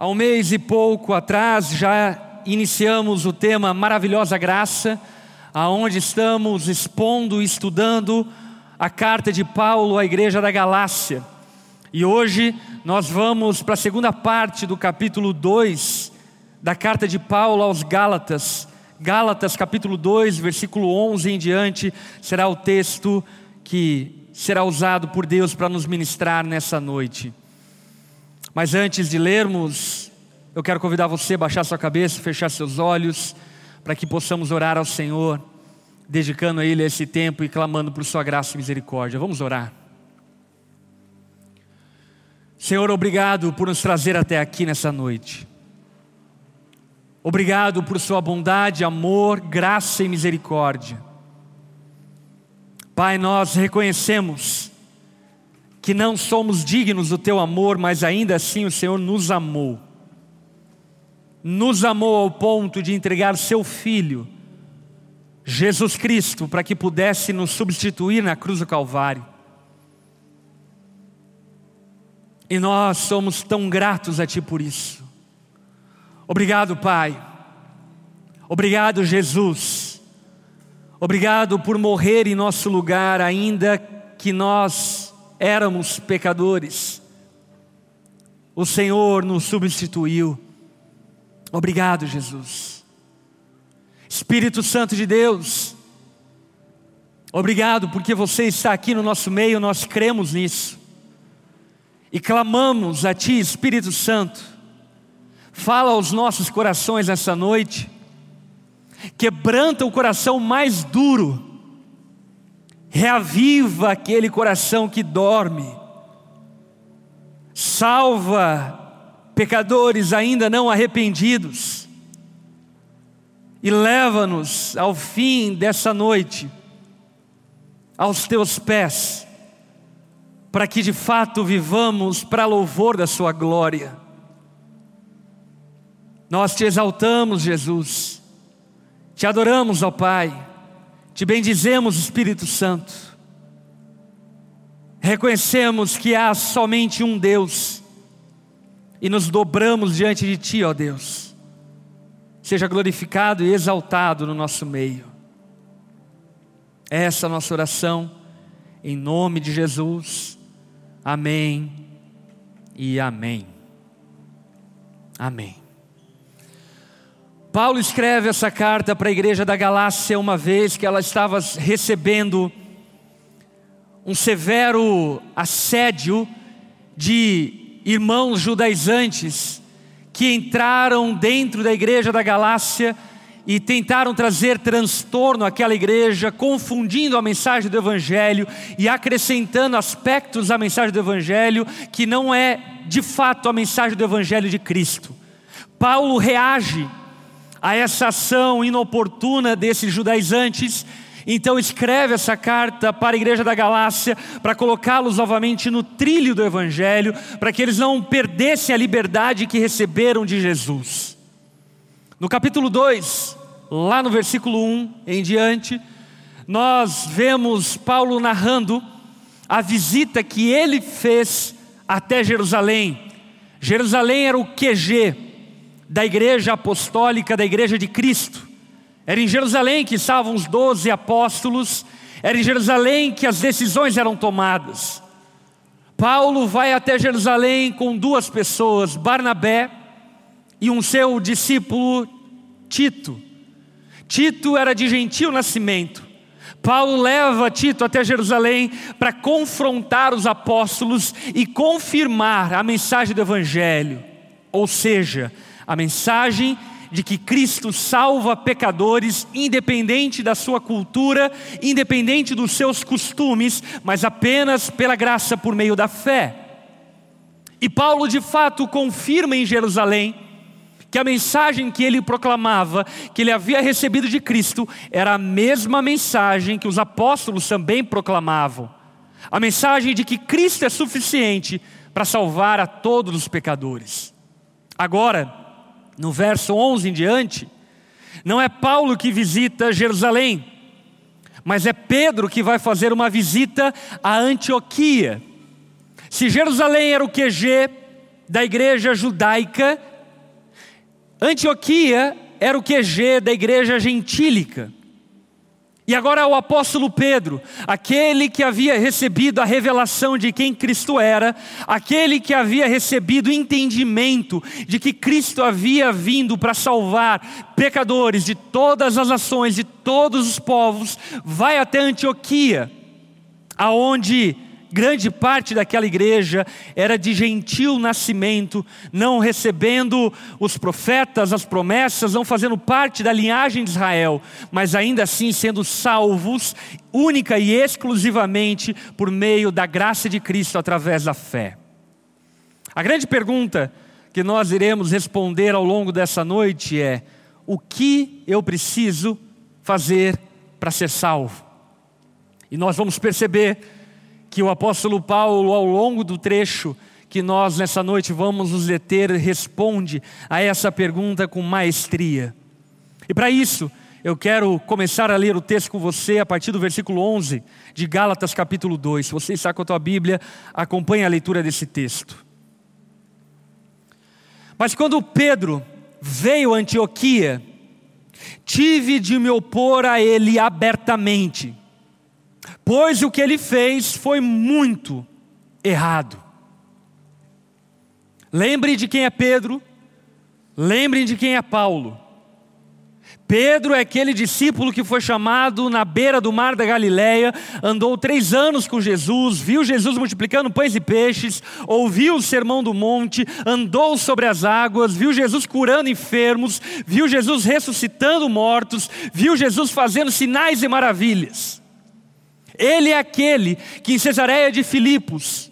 Há um mês e pouco atrás já iniciamos o tema Maravilhosa Graça, aonde estamos expondo e estudando a carta de Paulo à igreja da Galácia. E hoje nós vamos para a segunda parte do capítulo 2 da carta de Paulo aos Gálatas. Gálatas capítulo 2, versículo 11 em diante, será o texto que será usado por Deus para nos ministrar nessa noite. Mas antes de lermos, eu quero convidar você a baixar sua cabeça, fechar seus olhos, para que possamos orar ao Senhor, dedicando a Ele esse tempo e clamando por Sua graça e misericórdia. Vamos orar. Senhor, obrigado por nos trazer até aqui nessa noite. Obrigado por Sua bondade, amor, graça e misericórdia. Pai, nós reconhecemos que não somos dignos do teu amor, mas ainda assim o Senhor nos amou. Nos amou ao ponto de entregar seu filho, Jesus Cristo, para que pudesse nos substituir na cruz do Calvário. E nós somos tão gratos a Ti por isso. Obrigado, Pai. Obrigado, Jesus. Obrigado por morrer em nosso lugar, ainda que nós éramos pecadores, o Senhor nos substituiu. Obrigado, Jesus. Espírito Santo de Deus, obrigado porque você está aqui no nosso meio, nós cremos nisso. E clamamos a Ti, Espírito Santo, fala aos nossos corações essa noite, quebranta o coração mais duro, reaviva aquele coração que dorme, salva pecadores ainda não arrependidos. E leva-nos ao fim dessa noite aos teus pés, para que de fato vivamos para louvor da Sua glória. Nós te exaltamos, Jesus, te adoramos, ó Pai te bendizemos, Espírito Santo. Reconhecemos que há somente um Deus e nos dobramos diante de Ti, ó Deus. Seja glorificado e exaltado no nosso meio. Essa é a nossa oração, em nome de Jesus. Amém e amém. Amém. Paulo escreve essa carta para a igreja da Galácia uma vez que ela estava recebendo um severo assédio de irmãos judaizantes que entraram dentro da igreja da Galácia e tentaram trazer transtorno àquela igreja, confundindo a mensagem do Evangelho e acrescentando aspectos à mensagem do Evangelho que não é de fato a mensagem do Evangelho de Cristo. Paulo reage a essa ação inoportuna desses judaizantes, então escreve essa carta para a igreja da Galácia, para colocá-los novamente no trilho do Evangelho, para que eles não perdessem a liberdade que receberam de Jesus. No capítulo 2, lá no versículo 1 em diante, nós vemos Paulo narrando a visita que ele fez até Jerusalém. Jerusalém era o QG, da igreja apostólica, da igreja de Cristo. Era em Jerusalém que estavam os doze apóstolos, era em Jerusalém que as decisões eram tomadas. Paulo vai até Jerusalém com duas pessoas, Barnabé e um seu discípulo Tito. Tito era de gentil nascimento. Paulo leva Tito até Jerusalém para confrontar os apóstolos e confirmar a mensagem do Evangelho, ou seja, a mensagem de que Cristo salva pecadores, independente da sua cultura, independente dos seus costumes, mas apenas pela graça por meio da fé. E Paulo de fato confirma em Jerusalém que a mensagem que ele proclamava, que ele havia recebido de Cristo, era a mesma mensagem que os apóstolos também proclamavam. A mensagem de que Cristo é suficiente para salvar a todos os pecadores. Agora, no verso 11 em diante, não é Paulo que visita Jerusalém, mas é Pedro que vai fazer uma visita a Antioquia. Se Jerusalém era o QG da igreja judaica, Antioquia era o QG da igreja gentílica. E agora o apóstolo Pedro, aquele que havia recebido a revelação de quem Cristo era, aquele que havia recebido entendimento de que Cristo havia vindo para salvar pecadores de todas as nações, de todos os povos, vai até Antioquia, aonde grande parte daquela igreja era de gentil nascimento, não recebendo os profetas, as promessas, não fazendo parte da linhagem de Israel, mas ainda assim sendo salvos única e exclusivamente por meio da graça de Cristo através da fé. A grande pergunta que nós iremos responder ao longo dessa noite é: o que eu preciso fazer para ser salvo? E nós vamos perceber que o apóstolo Paulo, ao longo do trecho que nós nessa noite vamos nos deter, responde a essa pergunta com maestria. E para isso, eu quero começar a ler o texto com você a partir do versículo 11 de Gálatas capítulo 2. Se você está com a tua Bíblia, acompanhe a leitura desse texto. Mas quando Pedro veio a Antioquia, tive de me opor a ele abertamente pois o que ele fez foi muito errado. Lembre de quem é Pedro, lembrem de quem é Paulo. Pedro é aquele discípulo que foi chamado na beira do mar da Galileia, andou três anos com Jesus, viu Jesus multiplicando pães e peixes, ouviu o sermão do monte, andou sobre as águas, viu Jesus curando enfermos, viu Jesus ressuscitando mortos, viu Jesus fazendo sinais e maravilhas. Ele é aquele que em Cesareia de Filipos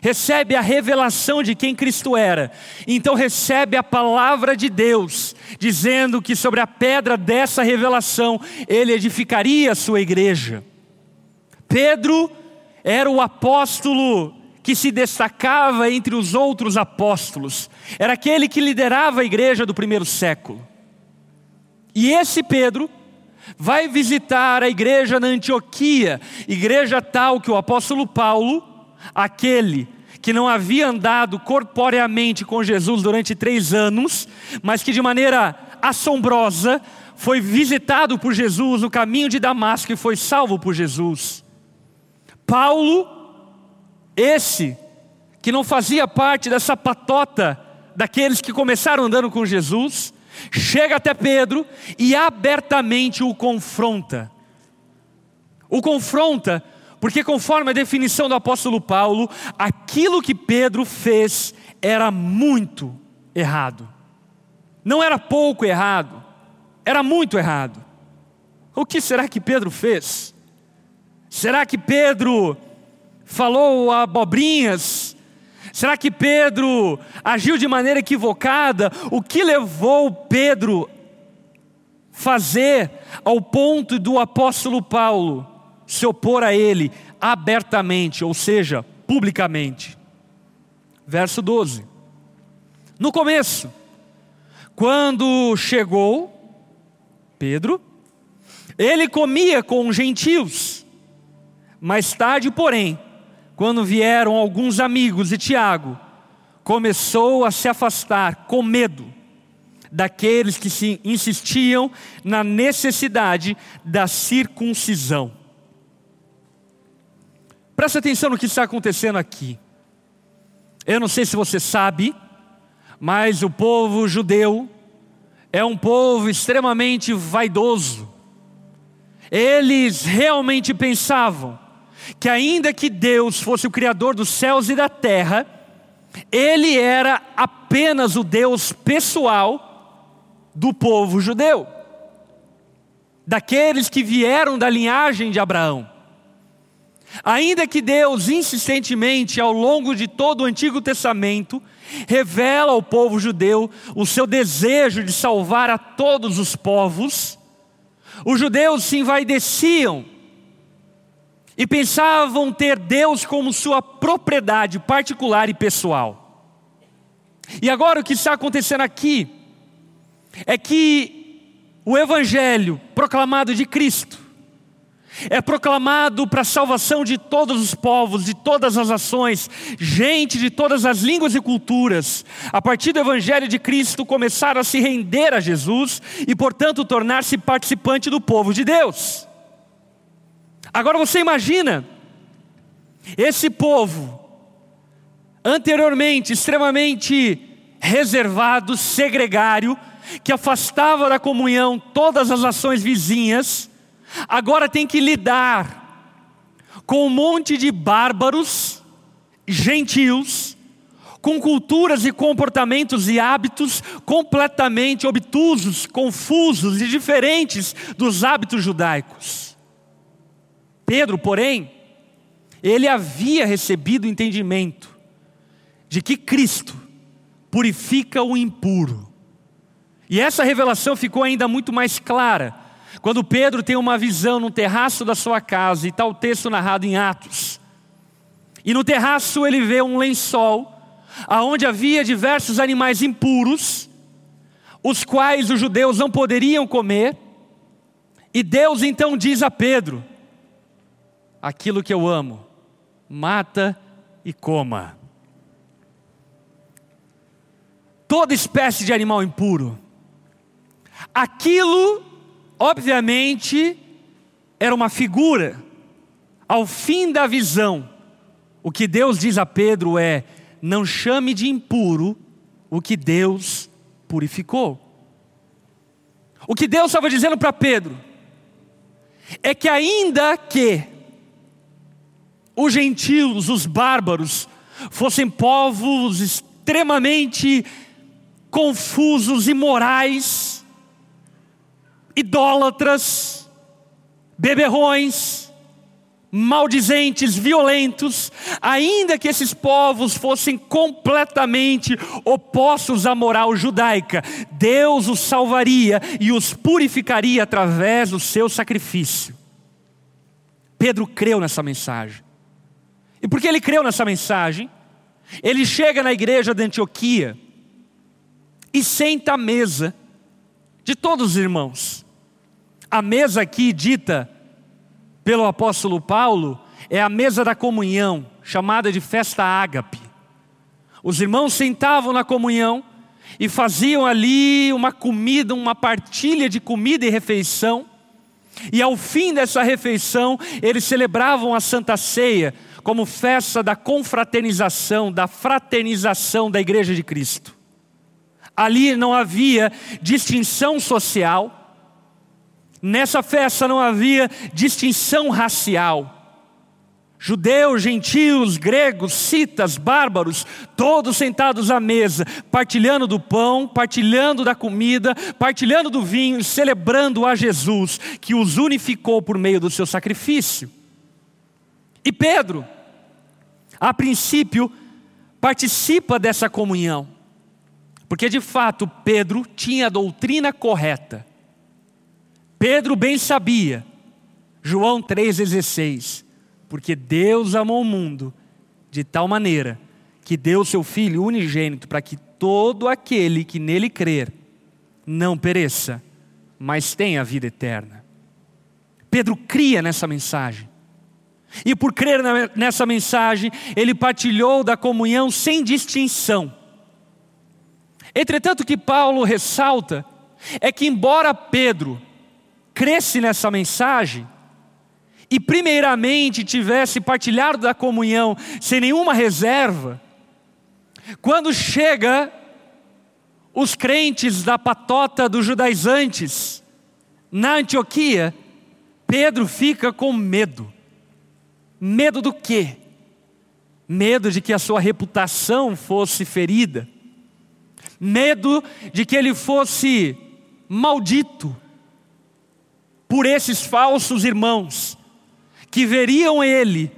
recebe a revelação de quem Cristo era. Então recebe a palavra de Deus, dizendo que sobre a pedra dessa revelação ele edificaria a sua igreja. Pedro era o apóstolo que se destacava entre os outros apóstolos. Era aquele que liderava a igreja do primeiro século. E esse Pedro vai visitar a igreja na Antioquia, igreja tal que o apóstolo Paulo, aquele que não havia andado corporeamente com Jesus durante três anos, mas que de maneira assombrosa foi visitado por Jesus no caminho de Damasco e foi salvo por Jesus. Paulo, esse que não fazia parte dessa patota daqueles que começaram andando com Jesus, chega até Pedro e abertamente o confronta. O confronta, porque, conforme a definição do apóstolo Paulo, aquilo que Pedro fez era muito errado. Não era pouco errado, era muito errado. O que será que Pedro fez? Será que Pedro falou abobrinhas Será que Pedro agiu de maneira equivocada? O que levou Pedro fazer ao ponto do apóstolo Paulo se opor a ele abertamente, ou seja, publicamente? Verso 12. No começo, quando chegou Pedro, ele comia com gentios. Mais tarde, porém, quando vieram alguns amigos de Tiago, começou a se afastar com medo daqueles que se insistiam na necessidade da circuncisão. Presta atenção no que está acontecendo aqui. Eu não sei se você sabe, mas o povo judeu é um povo extremamente vaidoso. Eles realmente pensavam que ainda que Deus fosse o Criador dos céus e da terra, Ele era apenas o Deus pessoal do povo judeu, daqueles que vieram da linhagem de Abraão. Ainda que Deus insistentemente, ao longo de todo o Antigo Testamento, revela ao povo judeu o seu desejo de salvar a todos os povos, os judeus se envaideciam e pensavam ter Deus como sua propriedade particular e pessoal. E agora o que está acontecendo aqui é que o Evangelho proclamado de Cristo é proclamado para a salvação de todos os povos, de todas as nações, gente de todas as línguas e culturas. A partir do Evangelho de Cristo, começaram a se render a Jesus e, portanto, tornar-se participante do povo de Deus. Agora você imagina, esse povo, anteriormente extremamente reservado, segregário, que afastava da comunhão todas as nações vizinhas, agora tem que lidar com um monte de bárbaros, gentios, com culturas e comportamentos e hábitos completamente obtusos, confusos e diferentes dos hábitos judaicos. Pedro, porém, ele havia recebido o entendimento de que Cristo purifica o impuro. E essa revelação ficou ainda muito mais clara quando Pedro tem uma visão no terraço da sua casa, e está o texto narrado em Atos. E no terraço ele vê um lençol, aonde havia diversos animais impuros, os quais os judeus não poderiam comer. E Deus então diz a Pedro: Aquilo que eu amo, mata e coma. Toda espécie de animal impuro. Aquilo Obviamente, era uma figura. Ao fim da visão, o que Deus diz a Pedro é: não chame de impuro o que Deus purificou. O que Deus estava dizendo para Pedro é que, ainda que os gentios, os bárbaros, fossem povos extremamente confusos e morais, idólatras, beberrões, maldizentes, violentos, ainda que esses povos fossem completamente opostos à moral judaica, Deus os salvaria e os purificaria através do seu sacrifício. Pedro creu nessa mensagem. E porque ele creu nessa mensagem, ele chega na igreja de Antioquia e senta à mesa de todos os irmãos. A mesa aqui dita pelo apóstolo Paulo é a mesa da comunhão, chamada de festa ágape. Os irmãos sentavam na comunhão e faziam ali uma comida, uma partilha de comida e refeição. E ao fim dessa refeição, eles celebravam a Santa Ceia como festa da confraternização, da fraternização da Igreja de Cristo. Ali não havia distinção social, Nessa festa não havia distinção racial. Judeus, gentios, gregos, citas, bárbaros, todos sentados à mesa, partilhando do pão, partilhando da comida, partilhando do vinho, celebrando a Jesus, que os unificou por meio do seu sacrifício. E Pedro, a princípio, participa dessa comunhão, porque de fato Pedro tinha a doutrina correta Pedro bem sabia, João 3,16, porque Deus amou o mundo de tal maneira que deu seu Filho unigênito para que todo aquele que nele crer não pereça, mas tenha a vida eterna. Pedro cria nessa mensagem. E por crer nessa mensagem, ele partilhou da comunhão sem distinção. Entretanto, o que Paulo ressalta é que, embora Pedro cresce nessa mensagem e, primeiramente, tivesse partilhado da comunhão sem nenhuma reserva, quando chega os crentes da patota dos judaizantes na Antioquia, Pedro fica com medo. Medo do quê? Medo de que a sua reputação fosse ferida, medo de que ele fosse maldito, por esses falsos irmãos, que veriam ele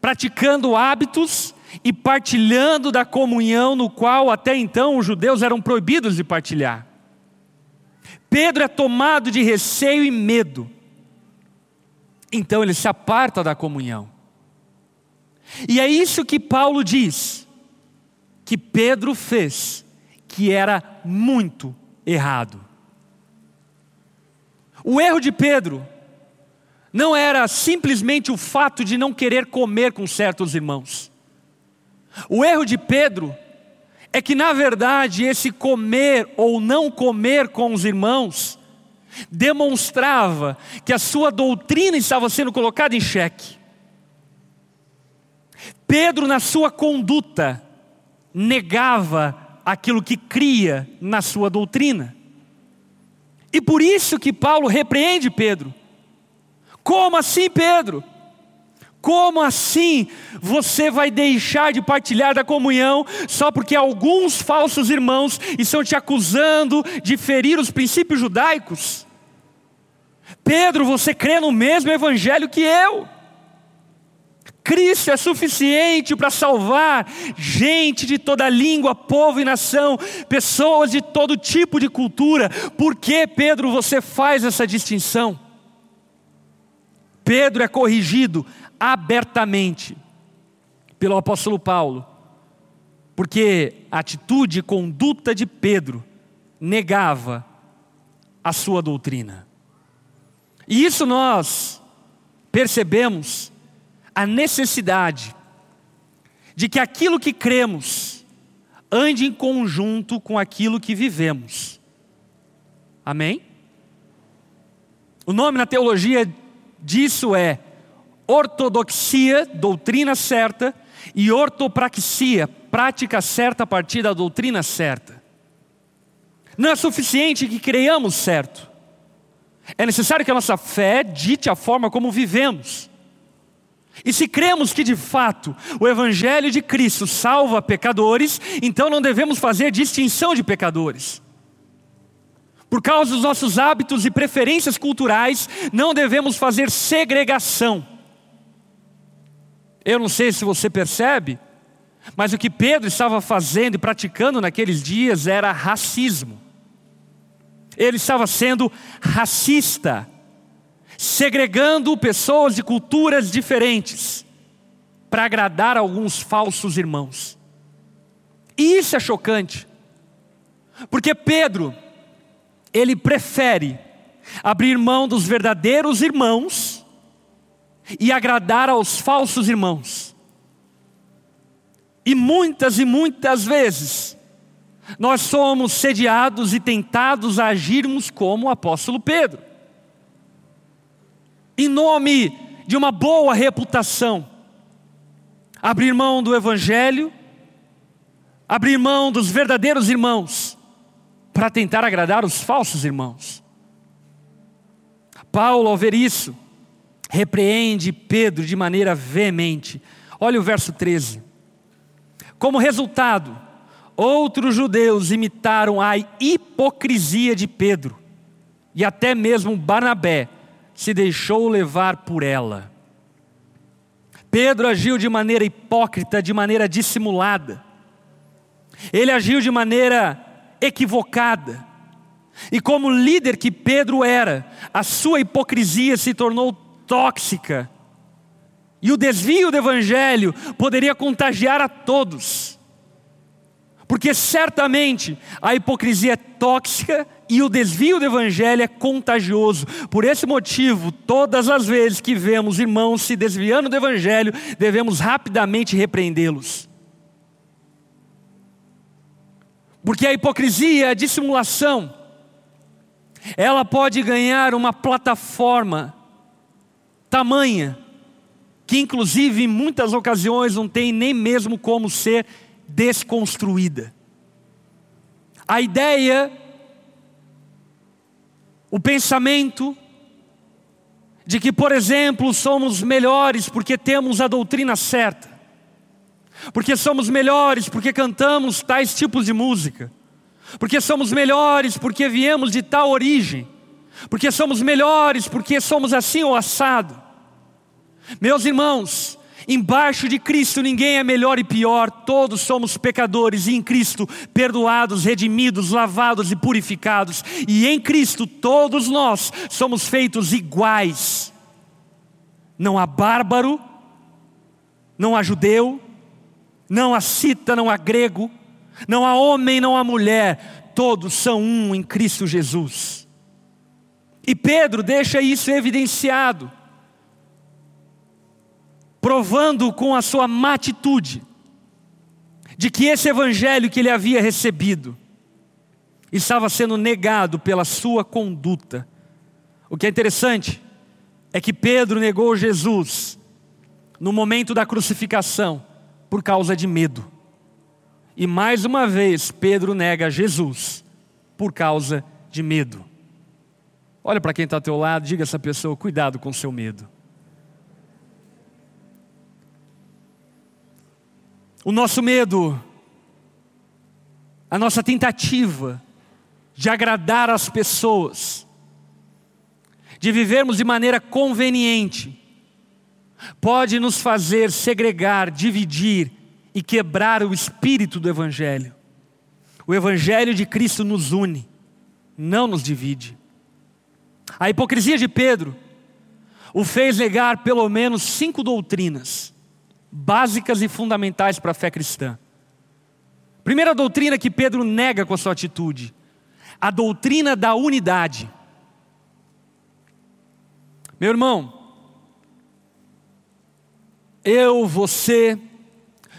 praticando hábitos e partilhando da comunhão no qual até então os judeus eram proibidos de partilhar. Pedro é tomado de receio e medo. Então ele se aparta da comunhão. E é isso que Paulo diz que Pedro fez, que era muito errado. O erro de Pedro não era simplesmente o fato de não querer comer com certos irmãos. O erro de Pedro é que, na verdade, esse comer ou não comer com os irmãos demonstrava que a sua doutrina estava sendo colocada em xeque. Pedro, na sua conduta, negava aquilo que cria na sua doutrina. E por isso que Paulo repreende Pedro. Como assim, Pedro? Como assim você vai deixar de partilhar da comunhão só porque alguns falsos irmãos estão te acusando de ferir os princípios judaicos? Pedro, você crê no mesmo evangelho que eu. Cristo é suficiente para salvar gente de toda língua, povo e nação, pessoas de todo tipo de cultura. Por que, Pedro, você faz essa distinção? Pedro é corrigido abertamente pelo apóstolo Paulo, porque a atitude e conduta de Pedro negava a sua doutrina. E isso nós percebemos a necessidade de que aquilo que cremos ande em conjunto com aquilo que vivemos. Amém? O nome na teologia disso é ortodoxia, doutrina certa, e ortopraxia, prática certa a partir da doutrina certa. Não é suficiente que creiamos certo. É necessário que a nossa fé dite a forma como vivemos. E se cremos que de fato o Evangelho de Cristo salva pecadores, então não devemos fazer distinção de pecadores. Por causa dos nossos hábitos e preferências culturais, não devemos fazer segregação. Eu não sei se você percebe, mas o que Pedro estava fazendo e praticando naqueles dias era racismo. Ele estava sendo racista, segregando pessoas de culturas diferentes para agradar alguns falsos irmãos. E isso é chocante, porque Pedro, ele prefere abrir mão dos verdadeiros irmãos e agradar aos falsos irmãos. E muitas e muitas vezes, nós somos sediados e tentados a agirmos como o apóstolo Pedro, em nome de uma boa reputação, abrir mão do Evangelho, abrir mão dos verdadeiros irmãos, para tentar agradar os falsos irmãos. Paulo, ao ver isso, repreende Pedro de maneira veemente. Olha o verso 13. Como resultado, outros judeus imitaram a hipocrisia de Pedro, e até mesmo Barnabé se deixou levar por ela. Pedro agiu de maneira hipócrita, de maneira dissimulada. Ele agiu de maneira equivocada. E como líder que Pedro era, a sua hipocrisia se tornou tóxica. E o desvio do evangelho poderia contagiar a todos. Porque certamente a hipocrisia é tóxica e o desvio do evangelho é contagioso. Por esse motivo, todas as vezes que vemos irmãos se desviando do evangelho, devemos rapidamente repreendê-los. Porque a hipocrisia, a dissimulação, ela pode ganhar uma plataforma tamanha, que inclusive em muitas ocasiões não tem nem mesmo como ser desconstruída. A ideia, o pensamento, de que, por exemplo, somos melhores porque temos a doutrina certa, porque somos melhores porque cantamos tais tipos de música, porque somos melhores porque viemos de tal origem, porque somos melhores porque somos assim ou assado. Meus irmãos, embaixo de Cristo ninguém é melhor e pior, todos somos pecadores e em Cristo perdoados, redimidos, lavados e purificados, e em Cristo todos nós somos feitos iguais. Não há bárbaro, não há judeu, não há cita, não há grego, não há homem, não há mulher, todos são um em Cristo Jesus. E Pedro deixa isso evidenciado provando com a sua má atitude de que esse evangelho que ele havia recebido estava sendo negado pela sua conduta. O que é interessante é que Pedro negou Jesus no momento da crucificação por causa de medo. E mais uma vez, Pedro nega Jesus por causa de medo. Olha para quem está ao teu lado, diga a essa pessoa: cuidado com o seu medo. O nosso medo, a nossa tentativa de agradar as pessoas, de vivermos de maneira conveniente, pode nos fazer segregar, dividir e quebrar o espírito do Evangelho. O Evangelho de Cristo nos une, não nos divide. A hipocrisia de Pedro o fez negar pelo menos cinco doutrinas básicas e fundamentais para a fé cristã. Primeira doutrina que Pedro nega com a sua atitude: a doutrina da unidade. Meu irmão, eu, você,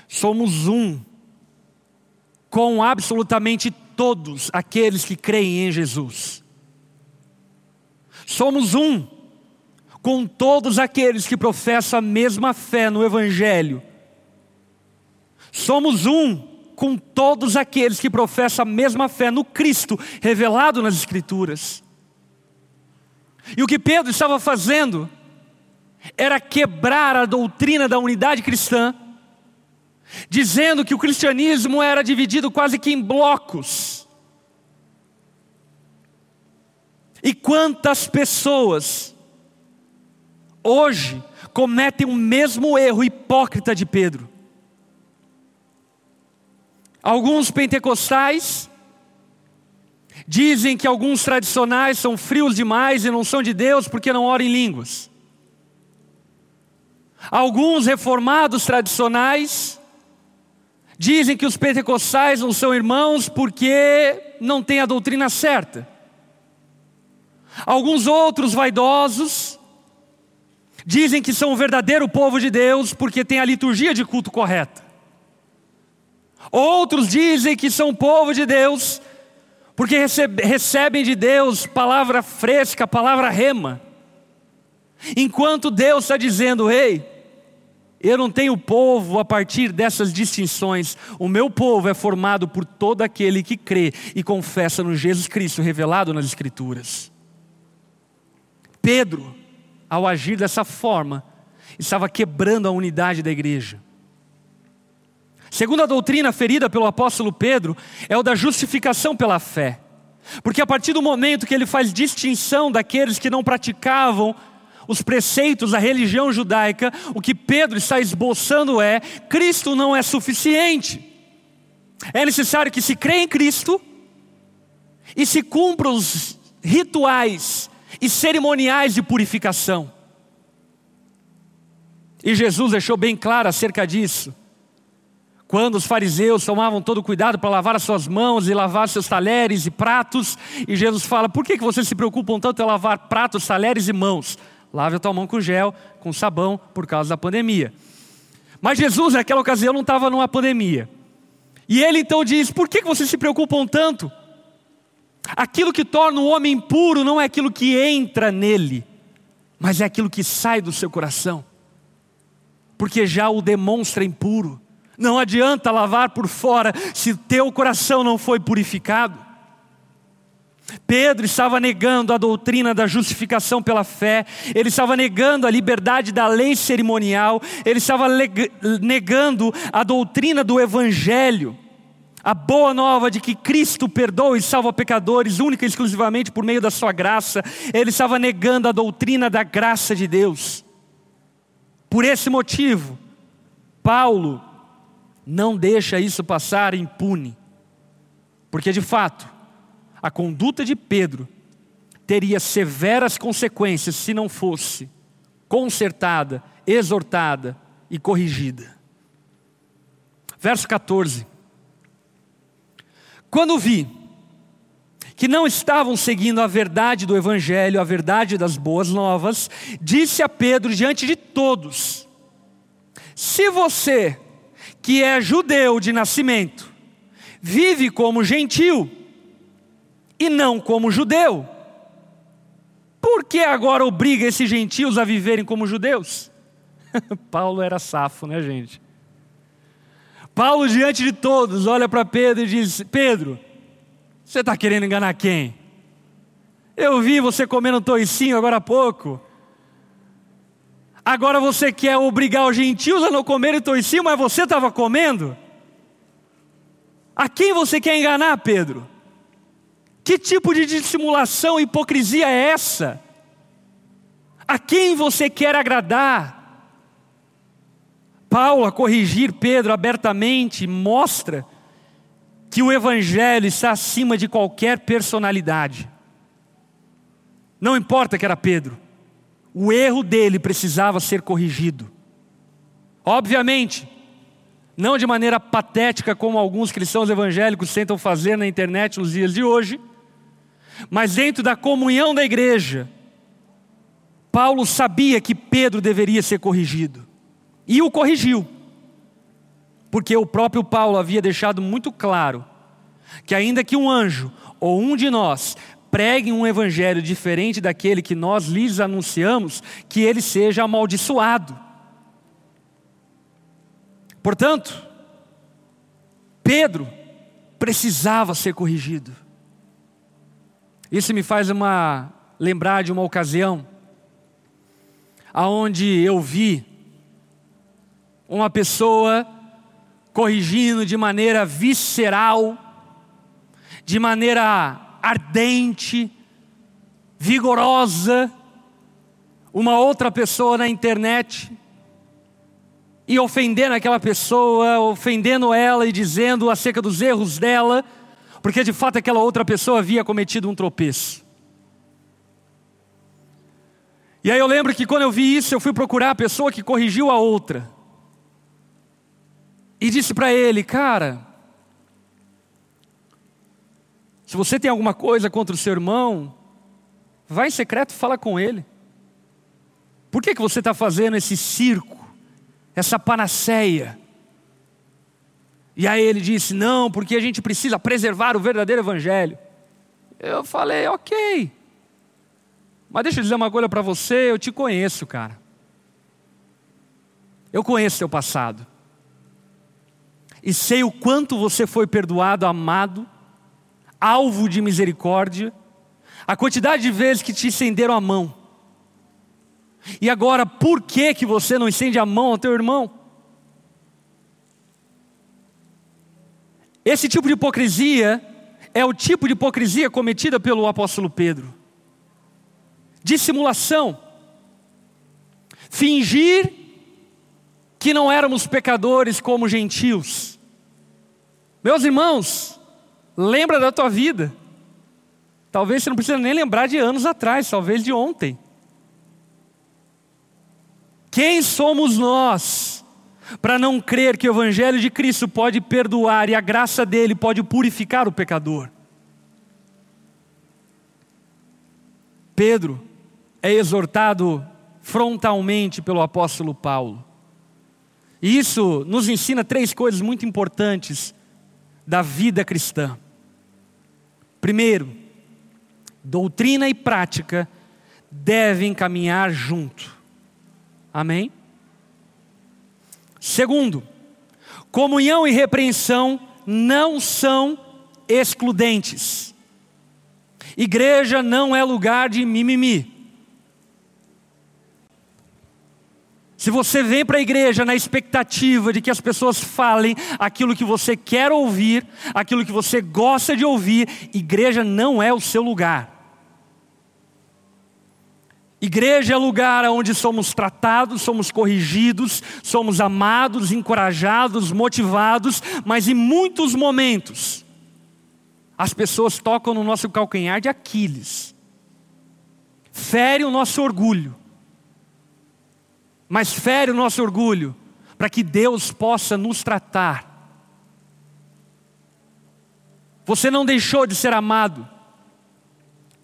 somos um com absolutamente todos aqueles que creem em Jesus. Somos um com todos aqueles que professam a mesma fé no Evangelho. Somos um com todos aqueles que professam a mesma fé no Cristo revelado nas Escrituras. E o que Pedro estava fazendo era quebrar a doutrina da unidade cristã, dizendo que o cristianismo era dividido quase que em blocos. E quantas pessoas hoje cometem o mesmo erro hipócrita de Pedro? Alguns pentecostais dizem que alguns tradicionais são frios demais e não são de Deus porque não oram em línguas. Alguns reformados tradicionais dizem que os pentecostais não são irmãos porque não têm a doutrina certa. Alguns outros vaidosos dizem que são o verdadeiro povo de Deus porque têm a liturgia de culto correta. Outros dizem que são o povo de Deus porque recebem de Deus palavra fresca, palavra rema. Enquanto Deus está dizendo, ei, eu não tenho povo a partir dessas distinções. O meu povo é formado por todo aquele que crê e confessa no Jesus Cristo revelado nas Escrituras. Pedro, ao agir dessa forma, estava quebrando a unidade da igreja. Segunda doutrina ferida pelo apóstolo Pedro é o da justificação pela fé. Porque a partir do momento que ele faz distinção daqueles que não praticavam os preceitos da religião judaica, o que Pedro está esboçando é: Cristo não é suficiente. É necessário que se crê em Cristo e se cumpram os rituais e cerimoniais de purificação. E Jesus deixou bem claro acerca disso. Quando os fariseus tomavam todo cuidado para lavar as suas mãos e lavar seus talheres e pratos, e Jesus fala: por que vocês se preocupam tanto em lavar pratos, talheres e mãos? Lave a tua mão com gel, com sabão, por causa da pandemia. Mas Jesus, naquela ocasião, não estava numa pandemia. E ele então diz: Por que vocês se preocupam tanto? Aquilo que torna o homem puro não é aquilo que entra nele, mas é aquilo que sai do seu coração, porque já o demonstra impuro. Não adianta lavar por fora se teu coração não foi purificado. Pedro estava negando a doutrina da justificação pela fé, ele estava negando a liberdade da lei cerimonial, ele estava negando a doutrina do evangelho, a boa nova de que Cristo perdoa e salva pecadores única e exclusivamente por meio da sua graça, ele estava negando a doutrina da graça de Deus. Por esse motivo, Paulo não deixa isso passar impune, porque de fato, a conduta de Pedro teria severas consequências se não fosse consertada, exortada e corrigida. Verso 14. Quando vi que não estavam seguindo a verdade do Evangelho, a verdade das boas novas, disse a Pedro diante de todos: Se você, que é judeu de nascimento, vive como gentil e não como judeu, por que agora obriga esses gentios a viverem como judeus? Paulo era safo, né, gente? Paulo, diante de todos, olha para Pedro e diz: Pedro, você está querendo enganar quem? Eu vi você comendo toicinho agora há pouco. Agora você quer obrigar os gentios a não comerem toicinho, mas você estava comendo? A quem você quer enganar, Pedro? Que tipo de dissimulação e hipocrisia é essa? A quem você quer agradar? Paulo, a corrigir Pedro abertamente, mostra que o Evangelho está acima de qualquer personalidade. Não importa que era Pedro, o erro dele precisava ser corrigido. Obviamente, não de maneira patética como alguns cristãos evangélicos tentam fazer na internet nos dias de hoje, mas dentro da comunhão da igreja, Paulo sabia que Pedro deveria ser corrigido. E o corrigiu. Porque o próprio Paulo havia deixado muito claro que, ainda que um anjo ou um de nós pregue um evangelho diferente daquele que nós lhes anunciamos, que ele seja amaldiçoado. Portanto, Pedro precisava ser corrigido. Isso me faz uma lembrar de uma ocasião aonde eu vi uma pessoa corrigindo de maneira visceral, de maneira ardente, vigorosa, uma outra pessoa na internet e ofendendo aquela pessoa, ofendendo ela e dizendo acerca dos erros dela, porque de fato aquela outra pessoa havia cometido um tropeço. E aí eu lembro que quando eu vi isso, eu fui procurar a pessoa que corrigiu a outra e disse para ele: Cara, se você tem alguma coisa contra o seu irmão, vai em secreto e fala com ele. Por que, que você está fazendo esse circo, essa panaceia? E aí ele disse: Não, porque a gente precisa preservar o verdadeiro evangelho. Eu falei: Ok. Mas deixa eu dizer uma coisa para você: eu te conheço, cara. Eu conheço seu passado e sei o quanto você foi perdoado, amado, alvo de misericórdia, a quantidade de vezes que te estenderam a mão. E agora, por que que você não estende a mão ao teu irmão? Esse tipo de hipocrisia é o tipo de hipocrisia cometida pelo apóstolo Pedro. Dissimulação. Fingir que não éramos pecadores como gentios meus irmãos, lembra da tua vida. Talvez você não precisa nem lembrar de anos atrás, talvez de ontem. Quem somos nós para não crer que o Evangelho de Cristo pode perdoar e a graça dele pode purificar o pecador? Pedro é exortado frontalmente pelo apóstolo Paulo. E isso nos ensina três coisas muito importantes da vida cristã. Primeiro, doutrina e prática devem caminhar junto. Amém? Segundo, comunhão e repreensão não são excludentes. Igreja não é lugar de mimimi. Se você vem para a igreja na expectativa de que as pessoas falem aquilo que você quer ouvir, aquilo que você gosta de ouvir, igreja não é o seu lugar. Igreja é lugar onde somos tratados, somos corrigidos, somos amados, encorajados, motivados, mas em muitos momentos as pessoas tocam no nosso calcanhar de Aquiles, ferem o nosso orgulho, mas fere o nosso orgulho, para que Deus possa nos tratar. Você não deixou de ser amado,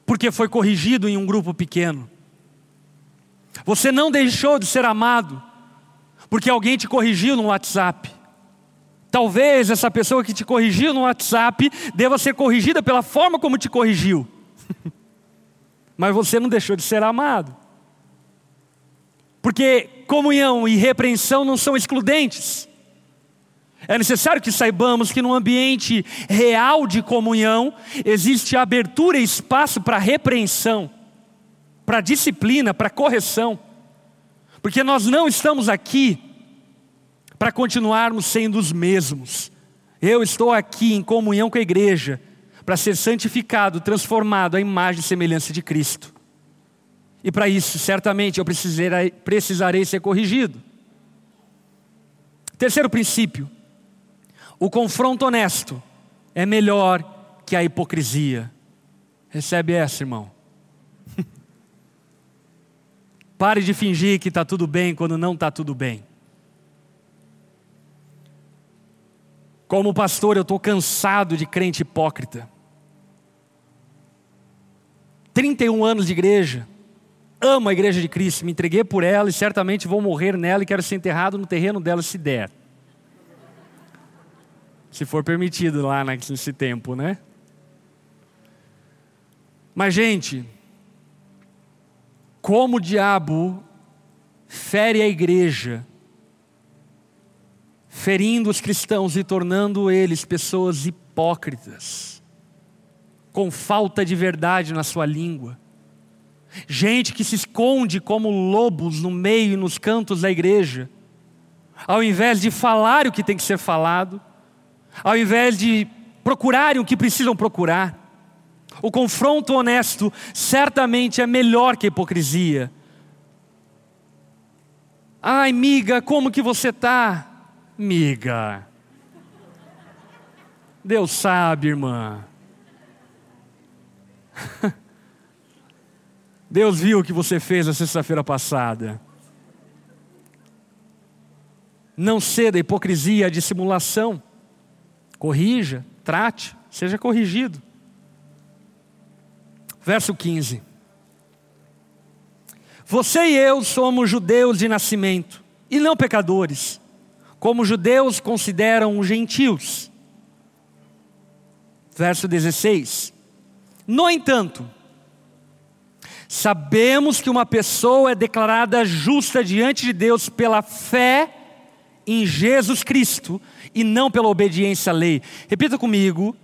porque foi corrigido em um grupo pequeno. Você não deixou de ser amado, porque alguém te corrigiu no WhatsApp. Talvez essa pessoa que te corrigiu no WhatsApp deva ser corrigida pela forma como te corrigiu. Mas você não deixou de ser amado. Porque comunhão e repreensão não são excludentes. É necessário que saibamos que no ambiente real de comunhão existe abertura e espaço para repreensão, para disciplina, para correção. Porque nós não estamos aqui para continuarmos sendo os mesmos. Eu estou aqui em comunhão com a igreja para ser santificado, transformado à imagem e semelhança de Cristo. E para isso, certamente, eu precisarei, precisarei ser corrigido. Terceiro princípio: o confronto honesto é melhor que a hipocrisia. Recebe essa, irmão. Pare de fingir que está tudo bem quando não está tudo bem. Como pastor, eu estou cansado de crente hipócrita. 31 anos de igreja, amo a igreja de Cristo, me entreguei por ela e certamente vou morrer nela e quero ser enterrado no terreno dela se der. Se for permitido lá nesse tempo, né? Mas, gente, como o diabo fere a igreja ferindo os cristãos e tornando eles pessoas hipócritas, com falta de verdade na sua língua. Gente que se esconde como lobos no meio e nos cantos da igreja, ao invés de falar o que tem que ser falado, ao invés de procurarem o que precisam procurar. O confronto honesto certamente é melhor que a hipocrisia. Ai, miga, como que você está? Miga. Deus sabe, irmã. Deus viu o que você fez na sexta-feira passada. Não ceda a hipocrisia, a dissimulação. Corrija, trate, seja corrigido. Verso 15. Você e eu somos judeus de nascimento e não pecadores como judeus consideram os gentios. Verso 16. No entanto, sabemos que uma pessoa é declarada justa diante de Deus pela fé em Jesus Cristo e não pela obediência à lei. Repita comigo.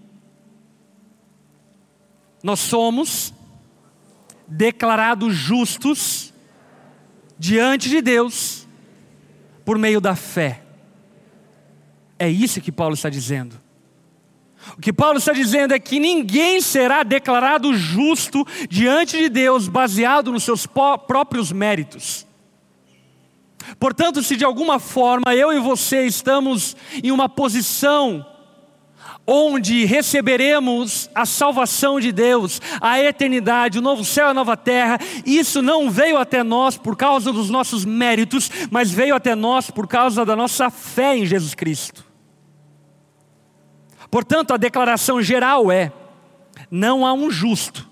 Nós somos declarados justos diante de Deus por meio da fé. É isso que Paulo está dizendo. O que Paulo está dizendo é que ninguém será declarado justo diante de Deus baseado nos seus próprios méritos. Portanto, se de alguma forma eu e você estamos em uma posição onde receberemos a salvação de Deus, a eternidade, o novo céu e a nova terra, isso não veio até nós por causa dos nossos méritos, mas veio até nós por causa da nossa fé em Jesus Cristo. Portanto, a declaração geral é: não há um justo,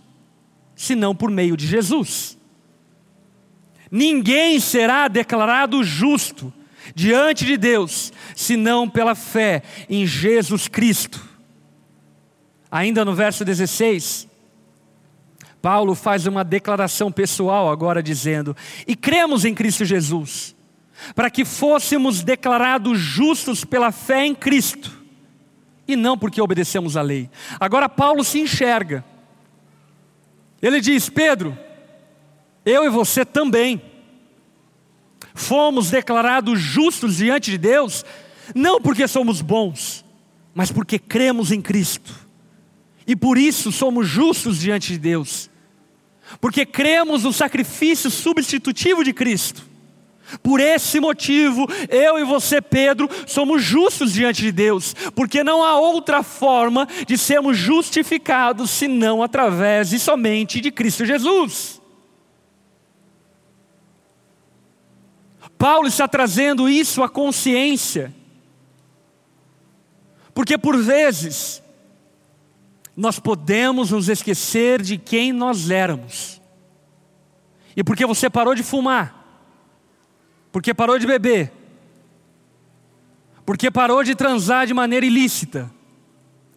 senão por meio de Jesus. Ninguém será declarado justo diante de Deus, senão pela fé em Jesus Cristo. Ainda no verso 16, Paulo faz uma declaração pessoal agora dizendo: E cremos em Cristo Jesus, para que fôssemos declarados justos pela fé em Cristo e não porque obedecemos a lei. Agora Paulo se enxerga. Ele diz: Pedro, eu e você também fomos declarados justos diante de Deus, não porque somos bons, mas porque cremos em Cristo. E por isso somos justos diante de Deus, porque cremos no sacrifício substitutivo de Cristo. Por esse motivo, eu e você, Pedro, somos justos diante de Deus, porque não há outra forma de sermos justificados senão através e somente de Cristo Jesus. Paulo está trazendo isso à consciência, porque por vezes nós podemos nos esquecer de quem nós éramos, e porque você parou de fumar, porque parou de beber, porque parou de transar de maneira ilícita,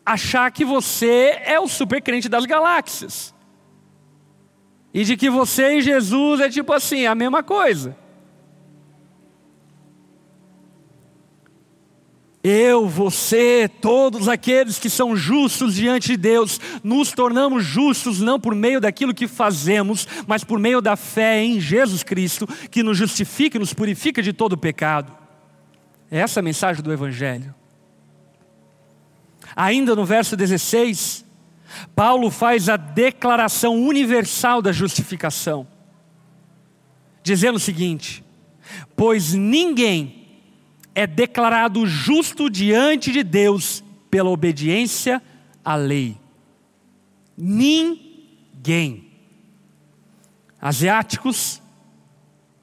achar que você é o super crente das galáxias. E de que você e Jesus é tipo assim, a mesma coisa. Eu, você, todos aqueles que são justos diante de Deus, nos tornamos justos não por meio daquilo que fazemos, mas por meio da fé em Jesus Cristo, que nos justifica e nos purifica de todo pecado. É essa a mensagem do Evangelho. Ainda no verso 16, Paulo faz a declaração universal da justificação, dizendo o seguinte: Pois ninguém é declarado justo diante de Deus pela obediência à lei. Ninguém. Asiáticos,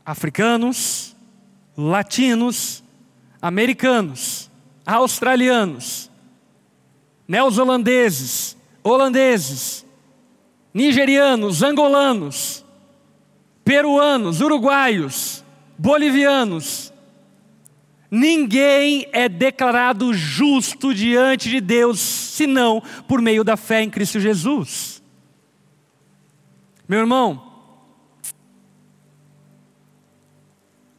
africanos, latinos, americanos, australianos, neozelandeses, holandeses, nigerianos, angolanos, peruanos, uruguaios, bolivianos, Ninguém é declarado justo diante de Deus, senão por meio da fé em Cristo Jesus. Meu irmão,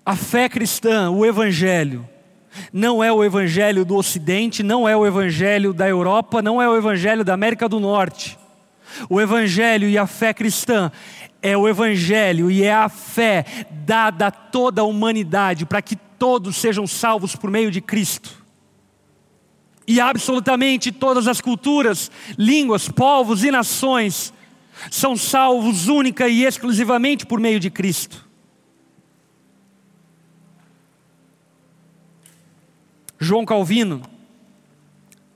a fé cristã, o Evangelho, não é o Evangelho do Ocidente, não é o Evangelho da Europa, não é o Evangelho da América do Norte. O Evangelho e a fé cristã é o Evangelho e é a fé dada a toda a humanidade para que todos sejam salvos por meio de Cristo. E absolutamente todas as culturas, línguas, povos e nações são salvos única e exclusivamente por meio de Cristo. João Calvino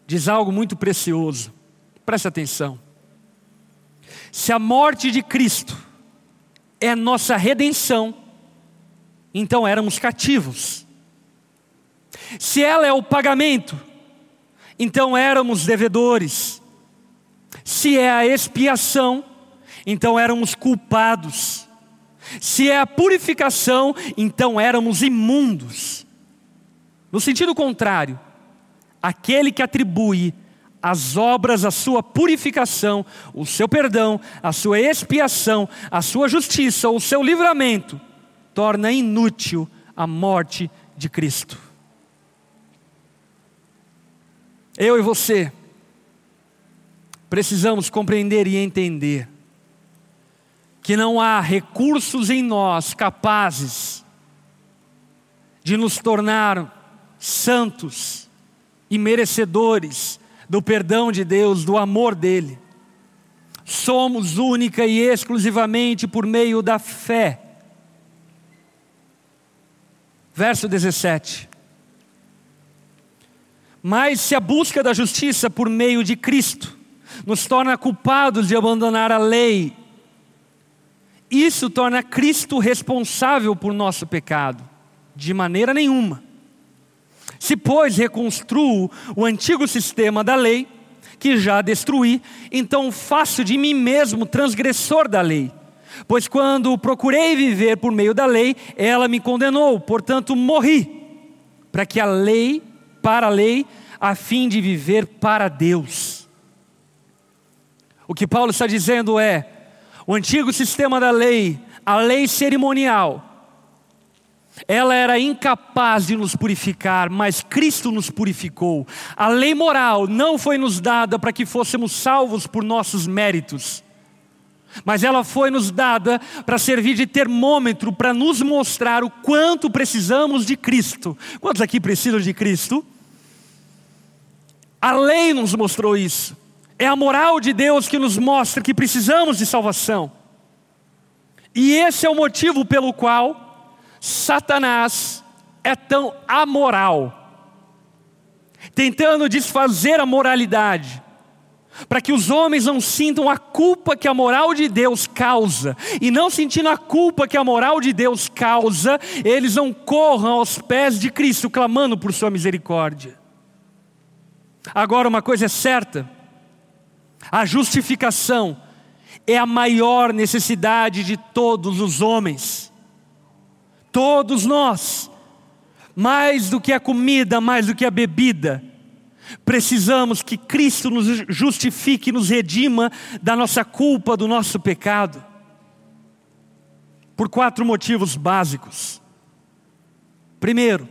diz algo muito precioso, preste atenção. Se a morte de Cristo é nossa redenção, então éramos cativos. Se ela é o pagamento, então éramos devedores. Se é a expiação, então éramos culpados. Se é a purificação, então éramos imundos. No sentido contrário, aquele que atribui as obras, a sua purificação, o seu perdão, a sua expiação, a sua justiça, o seu livramento, torna inútil a morte de Cristo. Eu e você precisamos compreender e entender que não há recursos em nós capazes de nos tornar santos e merecedores do perdão de Deus, do amor dele. Somos única e exclusivamente por meio da fé Verso 17. Mas se a busca da justiça por meio de Cristo nos torna culpados de abandonar a lei, isso torna Cristo responsável por nosso pecado? De maneira nenhuma. Se, pois, reconstruo o antigo sistema da lei, que já destruí, então faço de mim mesmo transgressor da lei. Pois quando procurei viver por meio da lei, ela me condenou, portanto morri, para que a lei, para a lei, a fim de viver para Deus. O que Paulo está dizendo é: o antigo sistema da lei, a lei cerimonial, ela era incapaz de nos purificar, mas Cristo nos purificou. A lei moral não foi nos dada para que fôssemos salvos por nossos méritos mas ela foi nos dada para servir de termômetro, para nos mostrar o quanto precisamos de Cristo. Quantos aqui precisam de Cristo? A lei nos mostrou isso. É a moral de Deus que nos mostra que precisamos de salvação. E esse é o motivo pelo qual Satanás é tão amoral, tentando desfazer a moralidade para que os homens não sintam a culpa que a moral de Deus causa, e não sentindo a culpa que a moral de Deus causa, eles não corram aos pés de Cristo clamando por Sua misericórdia. Agora, uma coisa é certa: a justificação é a maior necessidade de todos os homens, todos nós. Mais do que a comida, mais do que a bebida, precisamos que Cristo nos justifique, nos redima da nossa culpa, do nosso pecado. Por quatro motivos básicos. Primeiro,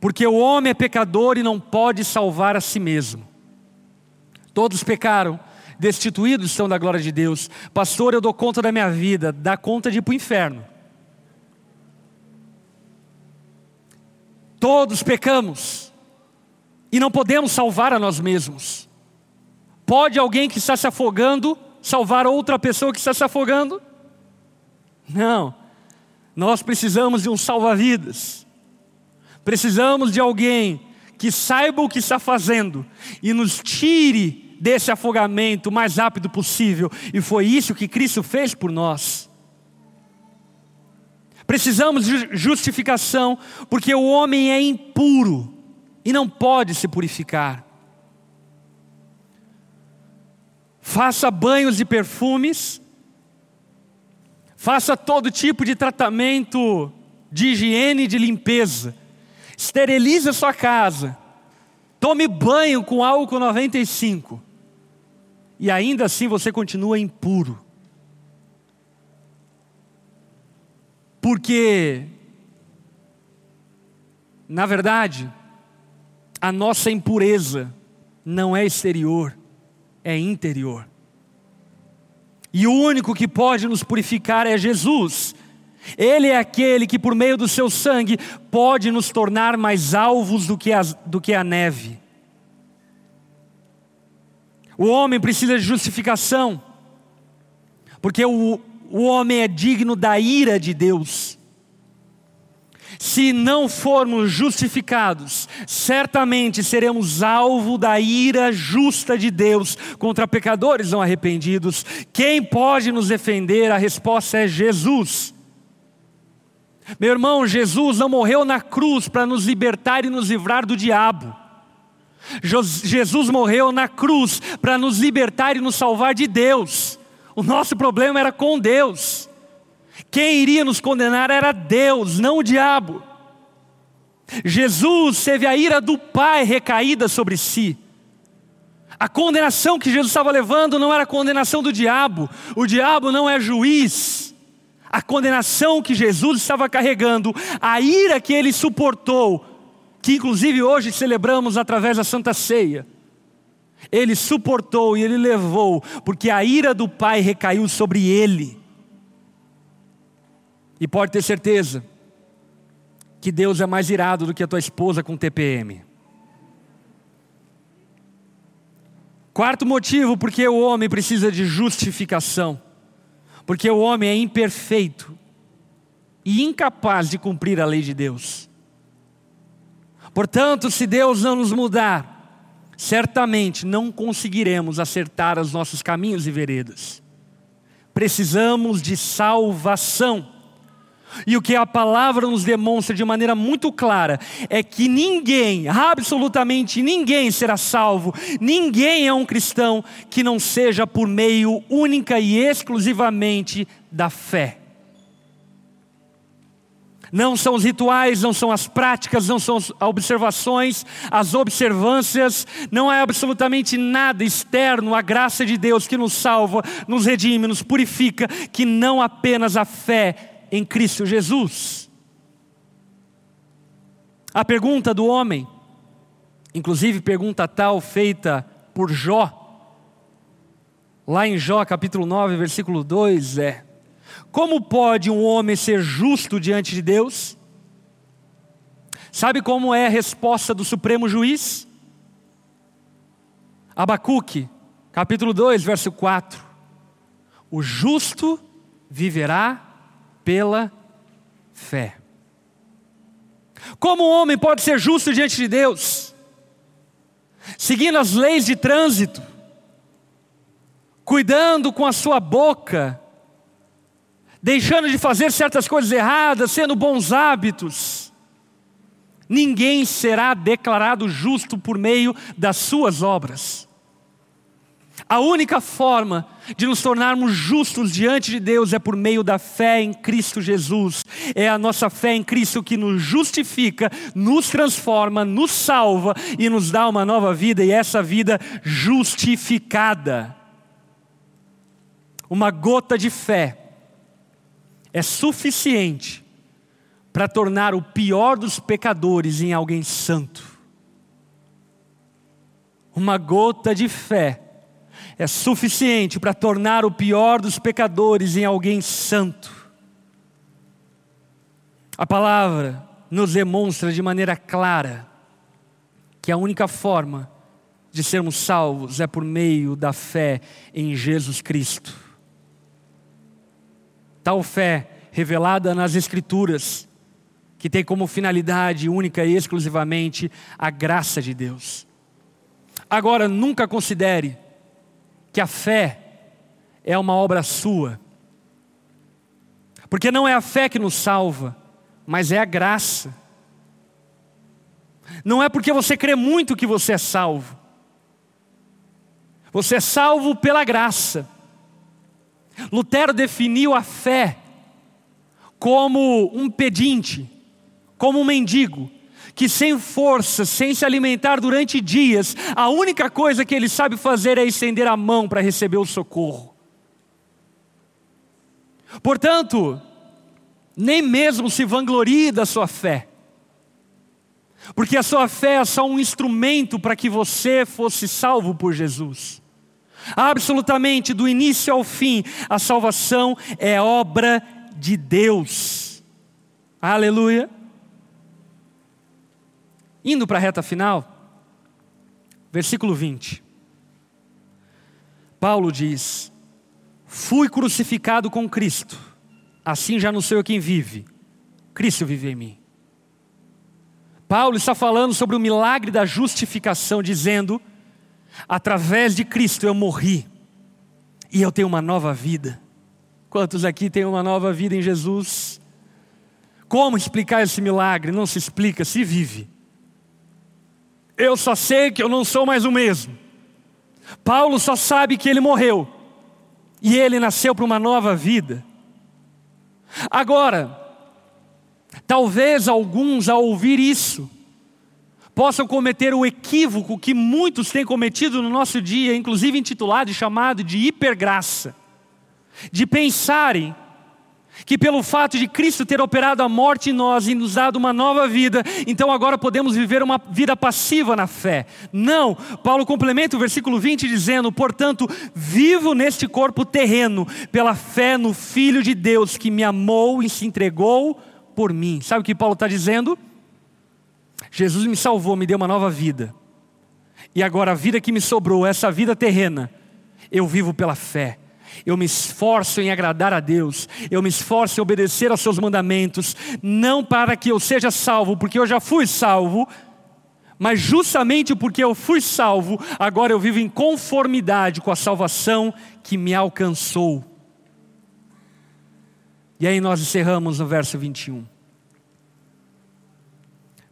porque o homem é pecador e não pode salvar a si mesmo. Todos pecaram, destituídos estão da glória de Deus. Pastor, eu dou conta da minha vida, dá conta de ir para o inferno. Todos pecamos e não podemos salvar a nós mesmos. Pode alguém que está se afogando salvar outra pessoa que está se afogando? Não. Nós precisamos de um salva-vidas. Precisamos de alguém que saiba o que está fazendo e nos tire desse afogamento o mais rápido possível. E foi isso que Cristo fez por nós. Precisamos de justificação, porque o homem é impuro e não pode se purificar. Faça banhos de perfumes, faça todo tipo de tratamento de higiene e de limpeza, esterilize a sua casa, tome banho com álcool 95, e ainda assim você continua impuro. Porque, na verdade, a nossa impureza não é exterior, é interior. E o único que pode nos purificar é Jesus. Ele é aquele que, por meio do seu sangue, pode nos tornar mais alvos do que a, do que a neve. O homem precisa de justificação, porque o, o homem é digno da ira de Deus. Se não formos justificados, certamente seremos alvo da ira justa de Deus contra pecadores não arrependidos. Quem pode nos defender? A resposta é Jesus. Meu irmão, Jesus não morreu na cruz para nos libertar e nos livrar do diabo. Jesus morreu na cruz para nos libertar e nos salvar de Deus. O nosso problema era com Deus. Quem iria nos condenar era Deus, não o diabo. Jesus teve a ira do Pai recaída sobre si. A condenação que Jesus estava levando não era a condenação do diabo, o diabo não é juiz. A condenação que Jesus estava carregando, a ira que ele suportou, que inclusive hoje celebramos através da Santa Ceia, ele suportou e ele levou, porque a ira do Pai recaiu sobre ele. E pode ter certeza que Deus é mais irado do que a tua esposa com TPM. Quarto motivo, porque o homem precisa de justificação. Porque o homem é imperfeito e incapaz de cumprir a lei de Deus. Portanto, se Deus não nos mudar, certamente não conseguiremos acertar os nossos caminhos e veredas. Precisamos de salvação. E o que a palavra nos demonstra de maneira muito clara é que ninguém, absolutamente ninguém será salvo, ninguém é um cristão que não seja por meio única e exclusivamente da fé. Não são os rituais, não são as práticas, não são as observações, as observâncias, não é absolutamente nada externo à graça de Deus que nos salva, nos redime, nos purifica, que não apenas a fé em Cristo Jesus. A pergunta do homem, inclusive pergunta tal feita por Jó, lá em Jó capítulo 9, versículo 2 é: Como pode um homem ser justo diante de Deus? Sabe como é a resposta do Supremo Juiz? Abacuque, capítulo 2, verso 4. O justo viverá pela fé. Como um homem pode ser justo diante de Deus? Seguindo as leis de trânsito, cuidando com a sua boca, deixando de fazer certas coisas erradas, sendo bons hábitos. Ninguém será declarado justo por meio das suas obras. A única forma de nos tornarmos justos diante de Deus é por meio da fé em Cristo Jesus. É a nossa fé em Cristo que nos justifica, nos transforma, nos salva e nos dá uma nova vida, e essa vida justificada. Uma gota de fé é suficiente para tornar o pior dos pecadores em alguém santo. Uma gota de fé é suficiente para tornar o pior dos pecadores em alguém santo. A palavra nos demonstra de maneira clara que a única forma de sermos salvos é por meio da fé em Jesus Cristo. Tal fé revelada nas Escrituras, que tem como finalidade única e exclusivamente a graça de Deus. Agora, nunca considere que a fé é uma obra sua. Porque não é a fé que nos salva, mas é a graça. Não é porque você crê muito que você é salvo. Você é salvo pela graça. Lutero definiu a fé como um pedinte, como um mendigo, que sem força, sem se alimentar durante dias, a única coisa que ele sabe fazer é estender a mão para receber o socorro. Portanto, nem mesmo se vanglorie da sua fé, porque a sua fé é só um instrumento para que você fosse salvo por Jesus. Absolutamente, do início ao fim, a salvação é obra de Deus. Aleluia. Indo para a reta final, versículo 20. Paulo diz: Fui crucificado com Cristo, assim já não sou eu quem vive, Cristo vive em mim. Paulo está falando sobre o milagre da justificação, dizendo: através de Cristo eu morri e eu tenho uma nova vida. Quantos aqui têm uma nova vida em Jesus? Como explicar esse milagre? Não se explica, se vive. Eu só sei que eu não sou mais o mesmo. Paulo só sabe que ele morreu e ele nasceu para uma nova vida. Agora, talvez alguns ao ouvir isso possam cometer o equívoco que muitos têm cometido no nosso dia, inclusive intitulado e chamado de hipergraça, de pensarem que pelo fato de Cristo ter operado a morte em nós e nos dado uma nova vida, então agora podemos viver uma vida passiva na fé. Não, Paulo complementa o versículo 20 dizendo: portanto, vivo neste corpo terreno, pela fé no Filho de Deus que me amou e se entregou por mim. Sabe o que Paulo está dizendo? Jesus me salvou, me deu uma nova vida, e agora a vida que me sobrou, essa vida terrena, eu vivo pela fé eu me esforço em agradar a Deus, eu me esforço em obedecer aos seus mandamentos, não para que eu seja salvo, porque eu já fui salvo, mas justamente porque eu fui salvo, agora eu vivo em conformidade com a salvação que me alcançou. E aí nós encerramos no verso 21.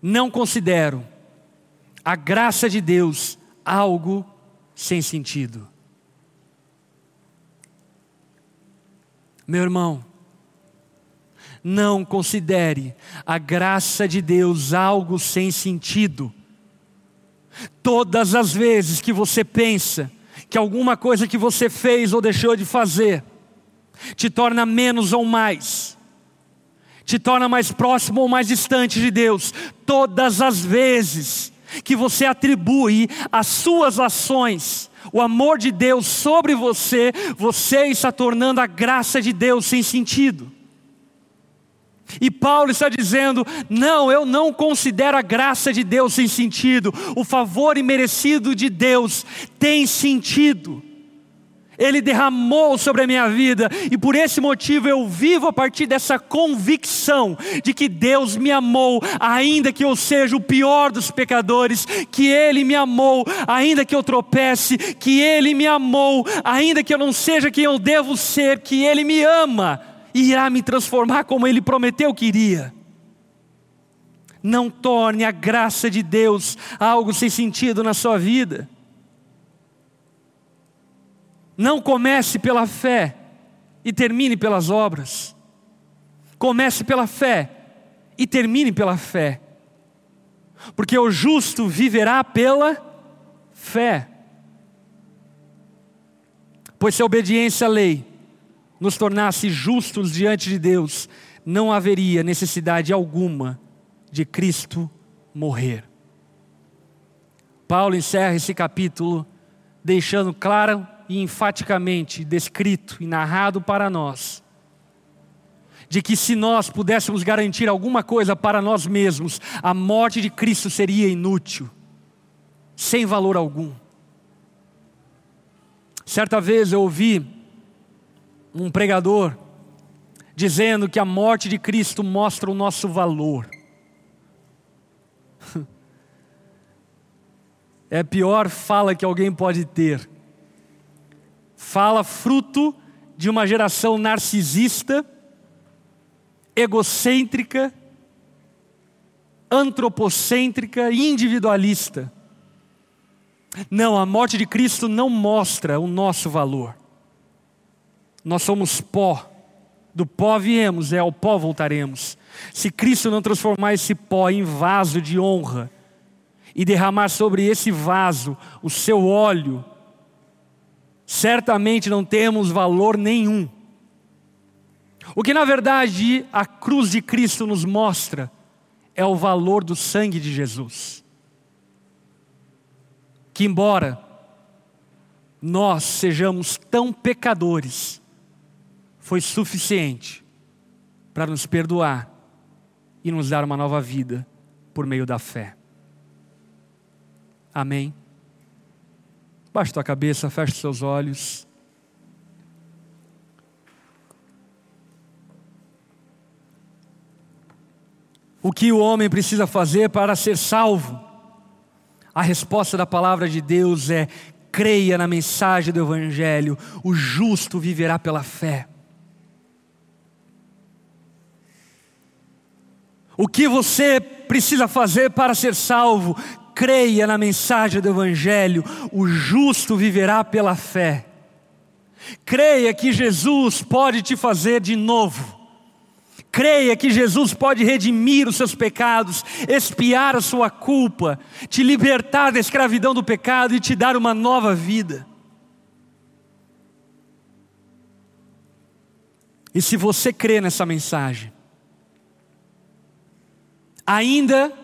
Não considero a graça de Deus algo sem sentido. Meu irmão, não considere a graça de Deus algo sem sentido. Todas as vezes que você pensa que alguma coisa que você fez ou deixou de fazer te torna menos ou mais, te torna mais próximo ou mais distante de Deus, todas as vezes que você atribui as suas ações o amor de Deus sobre você, você está tornando a graça de Deus sem sentido. E Paulo está dizendo: não, eu não considero a graça de Deus sem sentido, o favor imerecido de Deus tem sentido. Ele derramou sobre a minha vida, e por esse motivo eu vivo a partir dessa convicção de que Deus me amou, ainda que eu seja o pior dos pecadores, que Ele me amou, ainda que eu tropece, que Ele me amou, ainda que eu não seja quem eu devo ser, que Ele me ama e irá me transformar como Ele prometeu que iria. Não torne a graça de Deus algo sem sentido na sua vida. Não comece pela fé e termine pelas obras. Comece pela fé e termine pela fé. Porque o justo viverá pela fé. Pois se a obediência à lei nos tornasse justos diante de Deus, não haveria necessidade alguma de Cristo morrer. Paulo encerra esse capítulo deixando claro e enfaticamente descrito e narrado para nós de que se nós pudéssemos garantir alguma coisa para nós mesmos, a morte de Cristo seria inútil, sem valor algum. Certa vez eu ouvi um pregador dizendo que a morte de Cristo mostra o nosso valor. É a pior fala que alguém pode ter. Fala fruto de uma geração narcisista, egocêntrica, antropocêntrica e individualista. Não, a morte de Cristo não mostra o nosso valor. Nós somos pó, do pó viemos, é ao pó voltaremos. Se Cristo não transformar esse pó em vaso de honra e derramar sobre esse vaso o seu óleo, certamente não temos valor nenhum. O que na verdade a cruz de Cristo nos mostra é o valor do sangue de Jesus. Que embora nós sejamos tão pecadores, foi suficiente para nos perdoar e nos dar uma nova vida por meio da fé. Amém. Baixe tua cabeça, feche seus olhos. O que o homem precisa fazer para ser salvo? A resposta da palavra de Deus é: creia na mensagem do Evangelho, o justo viverá pela fé. O que você precisa fazer para ser salvo? Creia na mensagem do Evangelho, o justo viverá pela fé. Creia que Jesus pode te fazer de novo. Creia que Jesus pode redimir os seus pecados, expiar a sua culpa, te libertar da escravidão do pecado e te dar uma nova vida. E se você crê nessa mensagem, ainda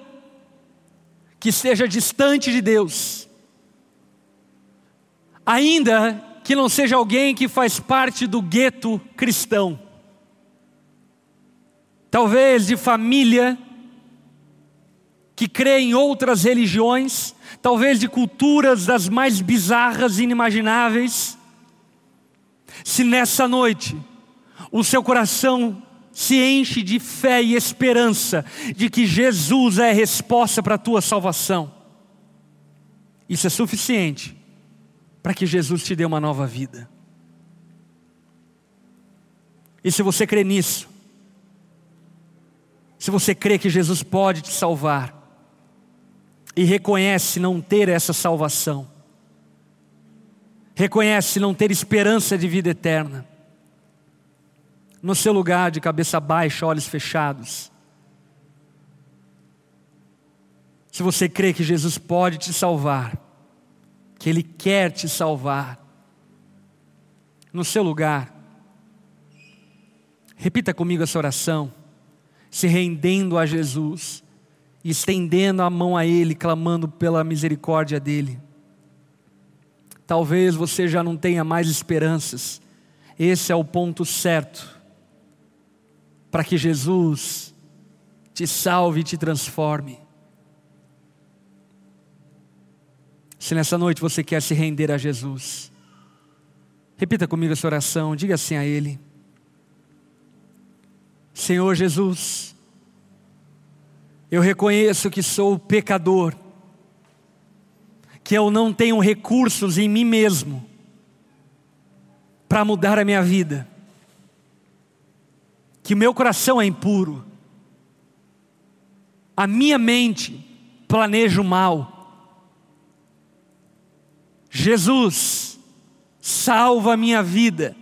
que esteja distante de Deus, ainda que não seja alguém que faz parte do gueto cristão, talvez de família que crê em outras religiões, talvez de culturas das mais bizarras e inimagináveis, se nessa noite o seu coração se enche de fé e esperança de que Jesus é a resposta para a tua salvação. Isso é suficiente para que Jesus te dê uma nova vida. E se você crê nisso, se você crê que Jesus pode te salvar, e reconhece não ter essa salvação, reconhece não ter esperança de vida eterna, no seu lugar de cabeça baixa, olhos fechados. Se você crê que Jesus pode te salvar, que Ele quer te salvar, no seu lugar, repita comigo essa oração, se rendendo a Jesus, estendendo a mão a Ele, clamando pela misericórdia dEle. Talvez você já não tenha mais esperanças, esse é o ponto certo para que Jesus te salve e te transforme. Se nessa noite você quer se render a Jesus, repita comigo essa oração, diga assim a Ele: Senhor Jesus, eu reconheço que sou pecador, que eu não tenho recursos em mim mesmo para mudar a minha vida que meu coração é impuro, a minha mente planeja o mal. Jesus, salva a minha vida,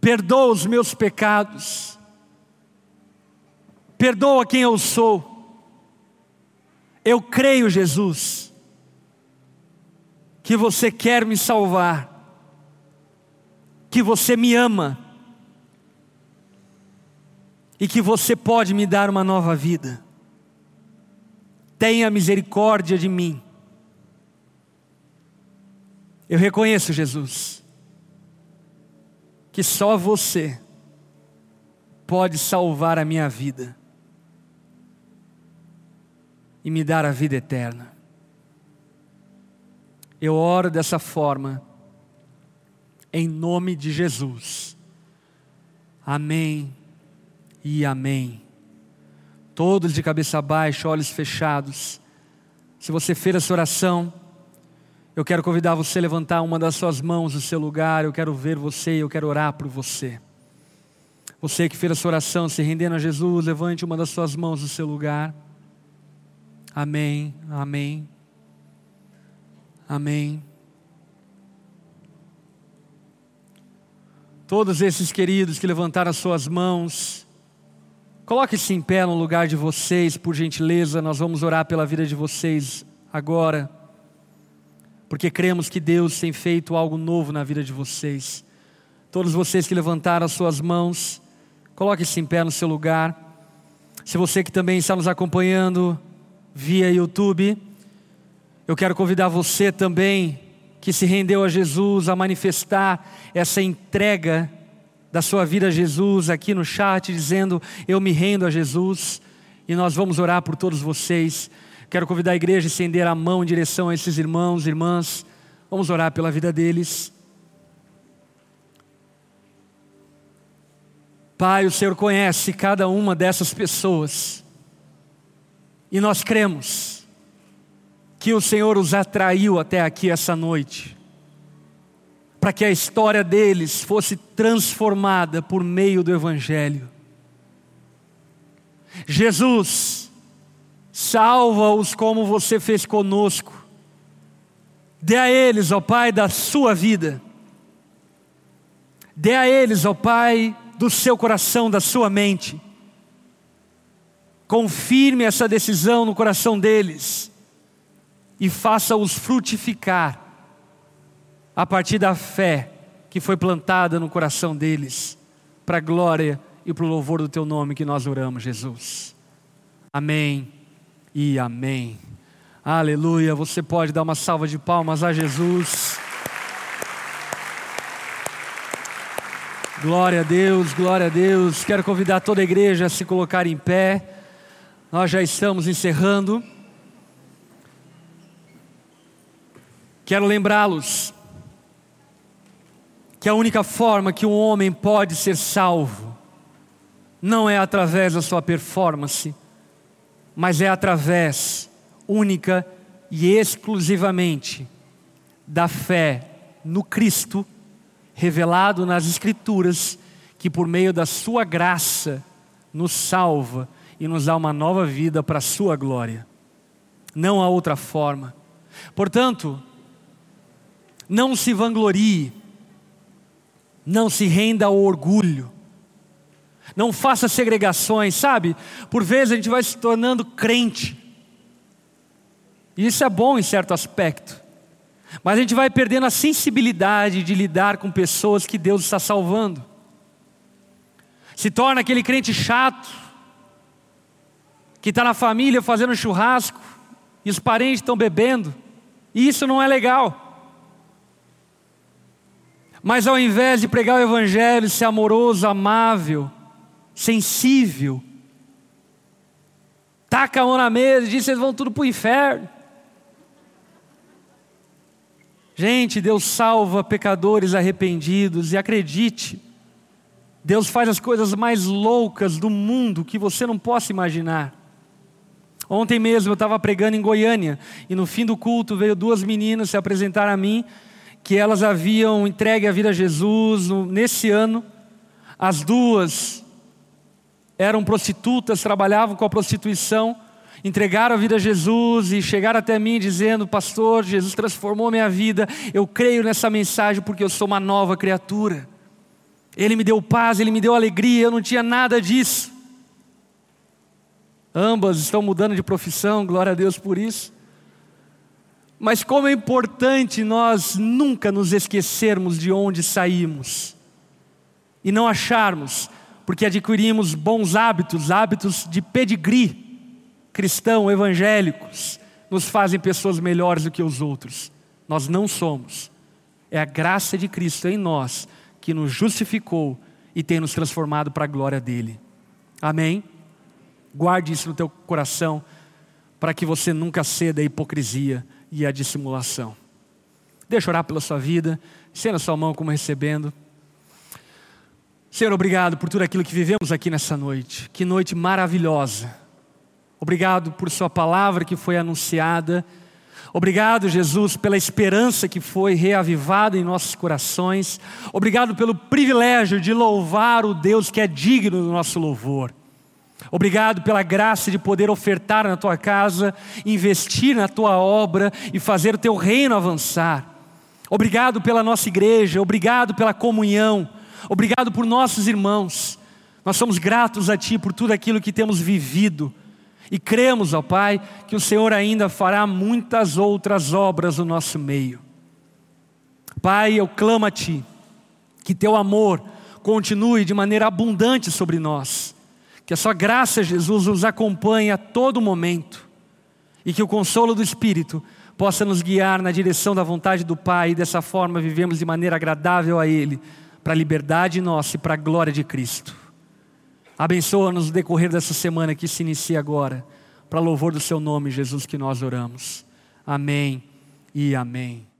perdoa os meus pecados, perdoa quem eu sou. Eu creio, Jesus, que você quer me salvar, que você me ama e que você pode me dar uma nova vida. Tenha misericórdia de mim. Eu reconheço, Jesus, que só você pode salvar a minha vida e me dar a vida eterna. Eu oro dessa forma, em nome de Jesus. Amém e amém. Todos de cabeça baixa, olhos fechados. Se você fez essa oração, eu quero convidar você a levantar uma das suas mãos no seu lugar. Eu quero ver você, eu quero orar por você. Você que fez essa oração, se rendendo a Jesus, levante uma das suas mãos no seu lugar. Amém, amém, amém. Todos esses queridos que levantaram as suas mãos, Coloque-se em pé no lugar de vocês, por gentileza, nós vamos orar pela vida de vocês agora, porque cremos que Deus tem feito algo novo na vida de vocês. Todos vocês que levantaram as suas mãos, coloque-se em pé no seu lugar. Se você que também está nos acompanhando via YouTube, eu quero convidar você também que se rendeu a Jesus a manifestar essa entrega da sua vida a Jesus aqui no chat, dizendo: Eu me rendo a Jesus. E nós vamos orar por todos vocês. Quero convidar a igreja a estender a mão em direção a esses irmãos, irmãs. Vamos orar pela vida deles. Pai, o Senhor conhece cada uma dessas pessoas. E nós cremos que o Senhor os atraiu até aqui essa noite para que a história deles fosse transformada por meio do Evangelho. Jesus, salva-os como você fez conosco, dê a eles, ó Pai, da sua vida, dê a eles, ó Pai, do seu coração, da sua mente, confirme essa decisão no coração deles e faça-os frutificar a partir da fé que foi plantada no coração deles, para a glória e para o louvor do teu nome que nós oramos, Jesus. Amém e amém. Aleluia. Você pode dar uma salva de palmas a Jesus. Glória a Deus, glória a Deus. Quero convidar toda a igreja a se colocar em pé. Nós já estamos encerrando. Quero lembrá-los que a única forma que um homem pode ser salvo não é através da sua performance, mas é através única e exclusivamente da fé no Cristo revelado nas Escrituras, que por meio da Sua graça nos salva e nos dá uma nova vida para a Sua glória. Não há outra forma. Portanto, não se vanglorie não se renda ao orgulho. Não faça segregações, sabe? Por vezes a gente vai se tornando crente. E isso é bom em certo aspecto. Mas a gente vai perdendo a sensibilidade de lidar com pessoas que Deus está salvando. Se torna aquele crente chato, que está na família fazendo churrasco, e os parentes estão bebendo, e isso não é legal. Mas ao invés de pregar o Evangelho, ser amoroso, amável, sensível, taca a mão na mesa e diz: vocês vão tudo para o inferno. Gente, Deus salva pecadores arrependidos e acredite, Deus faz as coisas mais loucas do mundo que você não possa imaginar. Ontem mesmo eu estava pregando em Goiânia e no fim do culto veio duas meninas se apresentar a mim que elas haviam entregue a vida a Jesus nesse ano. As duas eram prostitutas, trabalhavam com a prostituição, entregaram a vida a Jesus e chegaram até mim dizendo: Pastor, Jesus transformou minha vida, eu creio nessa mensagem porque eu sou uma nova criatura. Ele me deu paz, ele me deu alegria, eu não tinha nada disso. Ambas estão mudando de profissão, glória a Deus por isso. Mas como é importante nós nunca nos esquecermos de onde saímos e não acharmos, porque adquirimos bons hábitos, hábitos de pedigree cristão, evangélicos, nos fazem pessoas melhores do que os outros. Nós não somos. É a graça de Cristo em nós que nos justificou e tem nos transformado para a glória dele. Amém? Guarde isso no teu coração para que você nunca ceda à hipocrisia e a dissimulação. Deixa eu orar pela sua vida, estenda sua mão como recebendo. Senhor, obrigado por tudo aquilo que vivemos aqui nessa noite. Que noite maravilhosa. Obrigado por Sua palavra que foi anunciada. Obrigado, Jesus, pela esperança que foi reavivada em nossos corações. Obrigado pelo privilégio de louvar o Deus que é digno do nosso louvor. Obrigado pela graça de poder ofertar na tua casa, investir na tua obra e fazer o teu reino avançar. Obrigado pela nossa igreja, obrigado pela comunhão, obrigado por nossos irmãos. Nós somos gratos a Ti por tudo aquilo que temos vivido e cremos, ó Pai, que o Senhor ainda fará muitas outras obras no nosso meio. Pai, eu clamo a Ti, que Teu amor continue de maneira abundante sobre nós que a Sua graça, Jesus, nos acompanhe a todo momento e que o consolo do Espírito possa nos guiar na direção da vontade do Pai e dessa forma vivemos de maneira agradável a Ele, para a liberdade nossa e para a glória de Cristo. Abençoa-nos no decorrer dessa semana que se inicia agora, para louvor do Seu nome, Jesus, que nós oramos. Amém e amém.